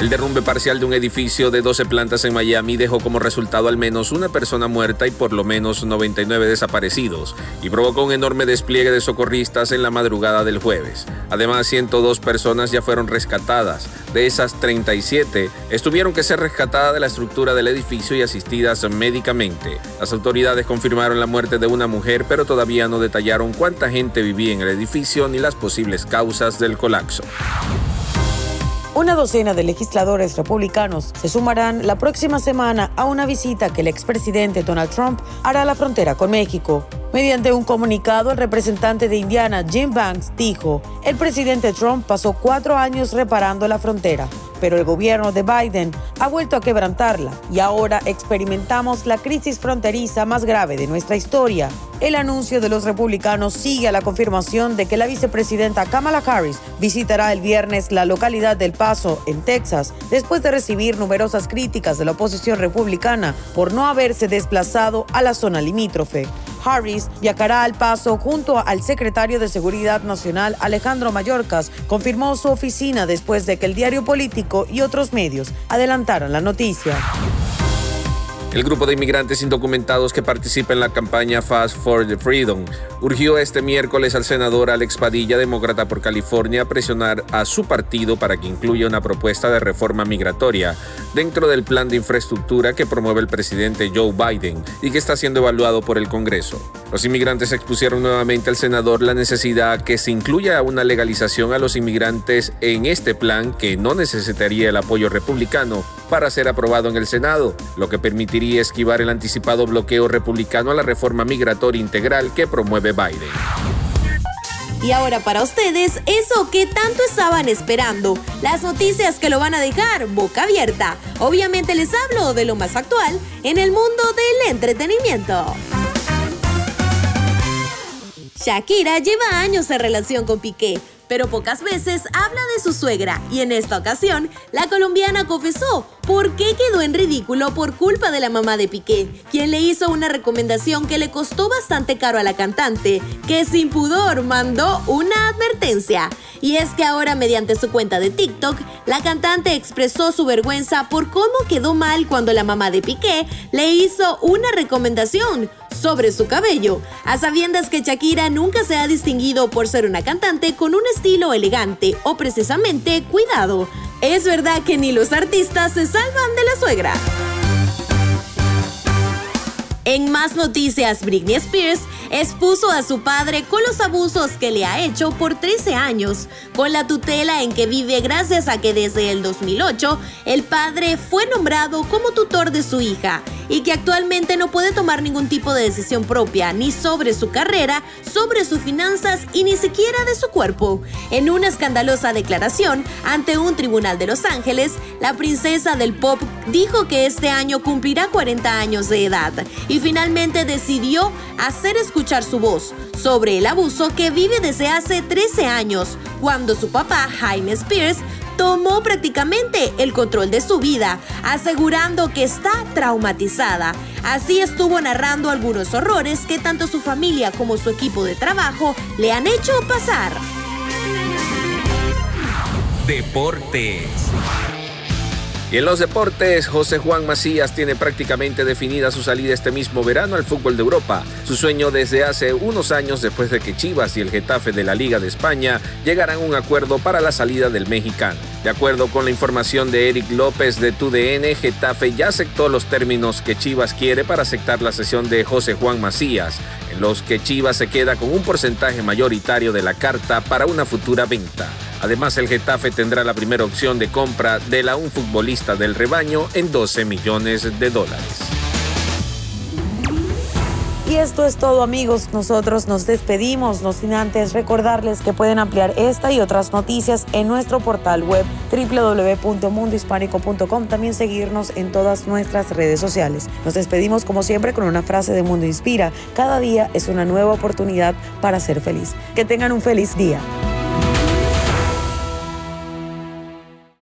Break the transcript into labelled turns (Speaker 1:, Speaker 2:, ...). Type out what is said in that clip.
Speaker 1: El derrumbe parcial de un edificio de 12 plantas en Miami dejó como resultado al menos una persona muerta y por lo menos 99 desaparecidos, y provocó un enorme despliegue de socorristas en la madrugada del jueves. Además, 102 personas ya fueron rescatadas. De esas 37, estuvieron que ser rescatadas de la estructura del edificio y asistidas médicamente. Las autoridades confirmaron la muerte de una mujer, pero todavía no detallaron cuánta gente vivía en el edificio ni las posibles causas del colapso.
Speaker 2: Una docena de legisladores republicanos se sumarán la próxima semana a una visita que el expresidente Donald Trump hará a la frontera con México. Mediante un comunicado, el representante de Indiana, Jim Banks, dijo, el presidente Trump pasó cuatro años reparando la frontera pero el gobierno de Biden ha vuelto a quebrantarla y ahora experimentamos la crisis fronteriza más grave de nuestra historia. El anuncio de los republicanos sigue a la confirmación de que la vicepresidenta Kamala Harris visitará el viernes la localidad del Paso, en Texas, después de recibir numerosas críticas de la oposición republicana por no haberse desplazado a la zona limítrofe. Harris viajará al paso junto al secretario de Seguridad Nacional Alejandro Mayorkas, confirmó su oficina después de que el diario político y otros medios adelantaran la noticia.
Speaker 1: El grupo de inmigrantes indocumentados que participa en la campaña Fast for the Freedom urgió este miércoles al senador Alex Padilla, demócrata por California, a presionar a su partido para que incluya una propuesta de reforma migratoria dentro del plan de infraestructura que promueve el presidente Joe Biden y que está siendo evaluado por el Congreso. Los inmigrantes expusieron nuevamente al senador la necesidad que se incluya una legalización a los inmigrantes en este plan que no necesitaría el apoyo republicano para ser aprobado en el Senado, lo que permitiría esquivar el anticipado bloqueo republicano a la reforma migratoria integral que promueve Biden.
Speaker 3: Y ahora para ustedes, eso que tanto estaban esperando, las noticias que lo van a dejar boca abierta. Obviamente les hablo de lo más actual en el mundo del entretenimiento. Shakira lleva años en relación con Piqué, pero pocas veces habla de su suegra y en esta ocasión la colombiana confesó por qué quedó en ridículo por culpa de la mamá de Piqué, quien le hizo una recomendación que le costó bastante caro a la cantante, que sin pudor mandó una advertencia. Y es que ahora mediante su cuenta de TikTok, la cantante expresó su vergüenza por cómo quedó mal cuando la mamá de Piqué le hizo una recomendación sobre su cabello, a sabiendas que Shakira nunca se ha distinguido por ser una cantante con un estilo elegante o precisamente cuidado. Es verdad que ni los artistas se salvan de la suegra. En más noticias, Britney Spears expuso a su padre con los abusos que le ha hecho por 13 años, con la tutela en que vive gracias a que desde el 2008 el padre fue nombrado como tutor de su hija y que actualmente no puede tomar ningún tipo de decisión propia, ni sobre su carrera, sobre sus finanzas y ni siquiera de su cuerpo. En una escandalosa declaración ante un tribunal de Los Ángeles, la princesa del pop dijo que este año cumplirá 40 años de edad y finalmente decidió hacer escuchar su voz sobre el abuso que vive desde hace 13 años, cuando su papá, Jaime Spears, tomó prácticamente el control de su vida, asegurando que está traumatizada. Así estuvo narrando algunos horrores que tanto su familia como su equipo de trabajo le han hecho pasar.
Speaker 1: Deportes. Y en los deportes, José Juan Macías tiene prácticamente definida su salida este mismo verano al fútbol de Europa. Su sueño desde hace unos años después de que Chivas y el Getafe de la Liga de España llegaran a un acuerdo para la salida del mexicano. De acuerdo con la información de Eric López de TUDN, Getafe ya aceptó los términos que Chivas quiere para aceptar la sesión de José Juan Macías, en los que Chivas se queda con un porcentaje mayoritario de la carta para una futura venta. Además, el Getafe tendrá la primera opción de compra de la un futbolista del rebaño en 12 millones de dólares.
Speaker 2: Y esto es todo amigos, nosotros nos despedimos, no sin antes recordarles que pueden ampliar esta y otras noticias en nuestro portal web www.mundohispánico.com, también seguirnos en todas nuestras redes sociales. Nos despedimos como siempre con una frase de Mundo Inspira, cada día es una nueva oportunidad para ser feliz. Que tengan un feliz día.